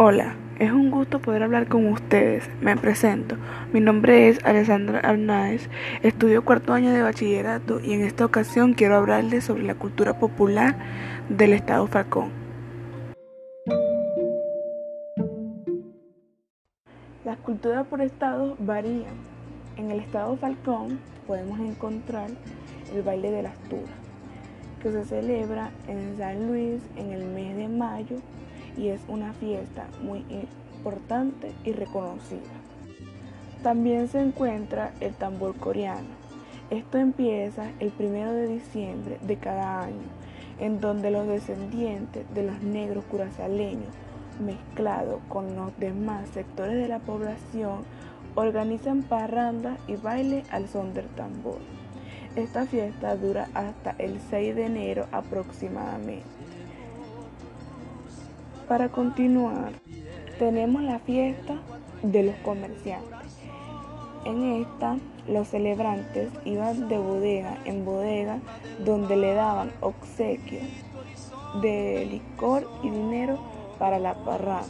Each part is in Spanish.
Hola, es un gusto poder hablar con ustedes. Me presento. Mi nombre es Alessandra Arnáez, estudio cuarto año de bachillerato y en esta ocasión quiero hablarles sobre la cultura popular del Estado Falcón. Las culturas por estados varían. En el Estado Falcón podemos encontrar el baile de las turas, que se celebra en San Luis en el mes de mayo y es una fiesta muy importante y reconocida. También se encuentra el tambor coreano. Esto empieza el primero de diciembre de cada año, en donde los descendientes de los negros curazaleños, mezclados con los demás sectores de la población, organizan parrandas y baile al son del tambor. Esta fiesta dura hasta el 6 de enero aproximadamente. Para continuar, tenemos la fiesta de los comerciantes. En esta, los celebrantes iban de bodega en bodega donde le daban obsequios de licor y dinero para la parranda,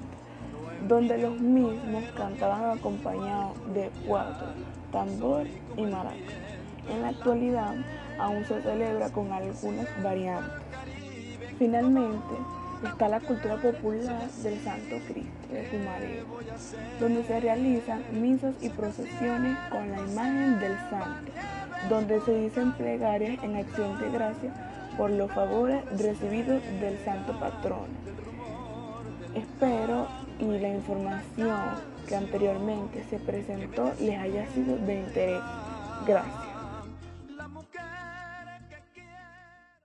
donde los mismos cantaban acompañados de cuatro, tambor y maraca. En la actualidad aún se celebra con algunas variantes. Finalmente, está la cultura popular del Santo Cristo de Pumareo, donde se realizan misas y procesiones con la imagen del santo, donde se dicen plegarias en acción de gracia por los favores recibidos del santo patrón. Espero y la información que anteriormente se presentó les haya sido de interés. Gracias.